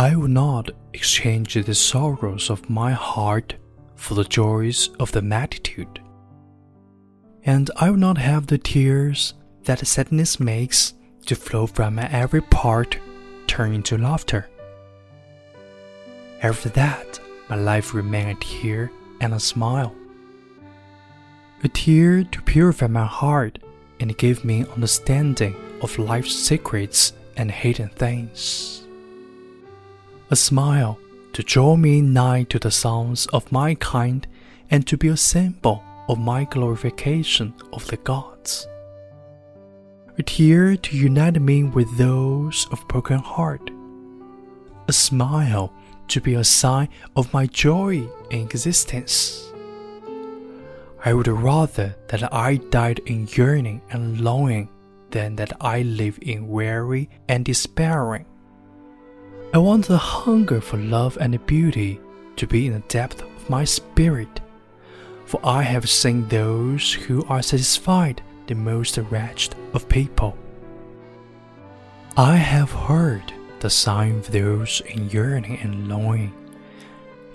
I will not exchange the sorrows of my heart for the joys of the multitude. And I will not have the tears that sadness makes to flow from every part turn into laughter. After that, my life remained a tear and a smile. A tear to purify my heart and give me understanding of life's secrets and hidden things. A smile to draw me nigh to the sons of my kind and to be a symbol of my glorification of the gods. A tear to unite me with those of broken heart. A smile to be a sign of my joy in existence. I would rather that I died in yearning and longing than that I live in weary and despairing. I want the hunger for love and beauty to be in the depth of my spirit, for I have seen those who are satisfied the most wretched of people. I have heard the sign of those in yearning and longing,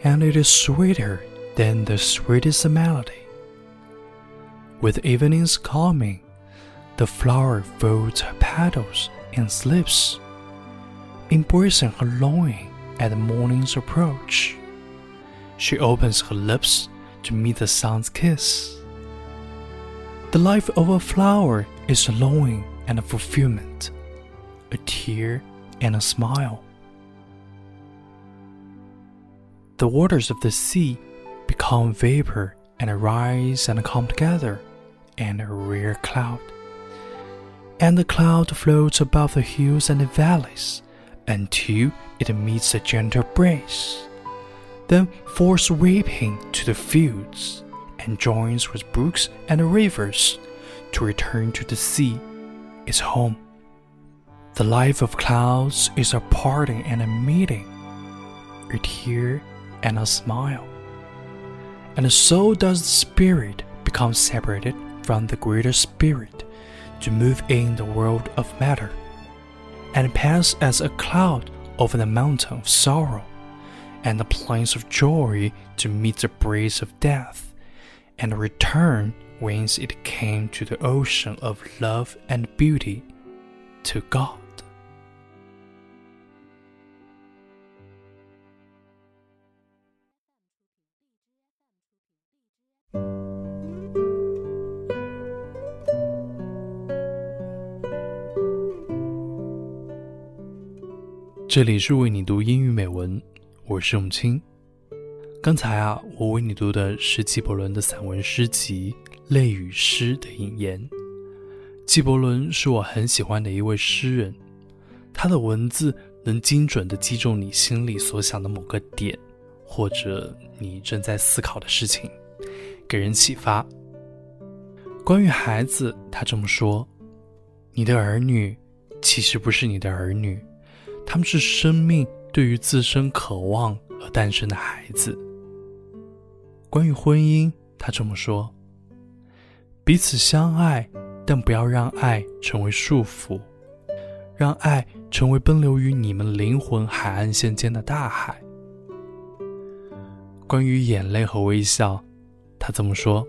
and it is sweeter than the sweetest melody. With evening's coming, the flower folds her petals and sleeps, embracing her longing at the morning's approach. She opens her lips to meet the sun's kiss. The life of a flower is a longing and a fulfillment, a tear and a smile. The waters of the sea become vapor and rise and come together, and a rare cloud. And the cloud floats above the hills and the valleys until it meets a gentle breeze, then falls weeping to the fields and joins with brooks and rivers to return to the sea, its home. The life of clouds is a parting and a meeting, a tear and a smile. And so does the spirit become separated from the greater spirit to move in the world of matter, and pass as a cloud over the mountain of sorrow and the plains of joy to meet the breeze of death, and return whence it came to the ocean of love and beauty, to God. 这里是为你读英语美文，我是永清。刚才啊，我为你读的是纪伯伦的散文诗集《泪与诗》的引言。纪伯伦是我很喜欢的一位诗人，他的文字能精准地击中你心里所想的某个点，或者你正在思考的事情，给人启发。关于孩子，他这么说：“你的儿女其实不是你的儿女。”他们是生命对于自身渴望而诞生的孩子。关于婚姻，他这么说：彼此相爱，但不要让爱成为束缚，让爱成为奔流于你们灵魂海岸线间的大海。关于眼泪和微笑，他这么说：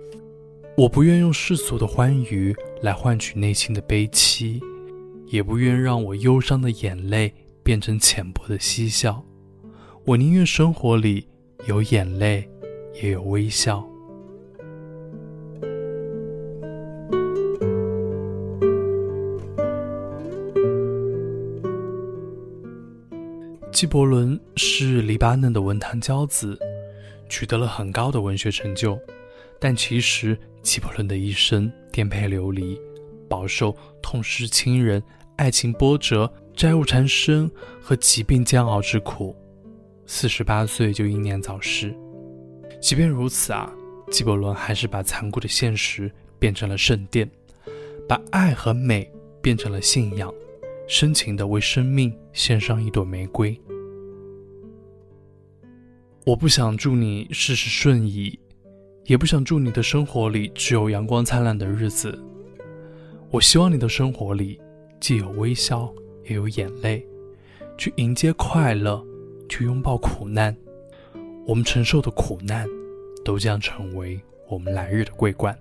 我不愿用世俗的欢愉来换取内心的悲戚，也不愿让我忧伤的眼泪。变成浅薄的嬉笑，我宁愿生活里有眼泪，也有微笑。纪伯伦是黎巴嫩的文坛骄子，取得了很高的文学成就，但其实纪伯伦的一生颠沛流离，饱受痛失亲人、爱情波折。债务缠身和疾病煎熬之苦，四十八岁就英年早逝。即便如此啊，纪伯伦还是把残酷的现实变成了圣殿，把爱和美变成了信仰，深情地为生命献上一朵玫瑰。我不想祝你事事顺意，也不想祝你的生活里只有阳光灿烂的日子。我希望你的生活里既有微笑。也有眼泪，去迎接快乐，去拥抱苦难，我们承受的苦难，都将成为我们来日的桂冠。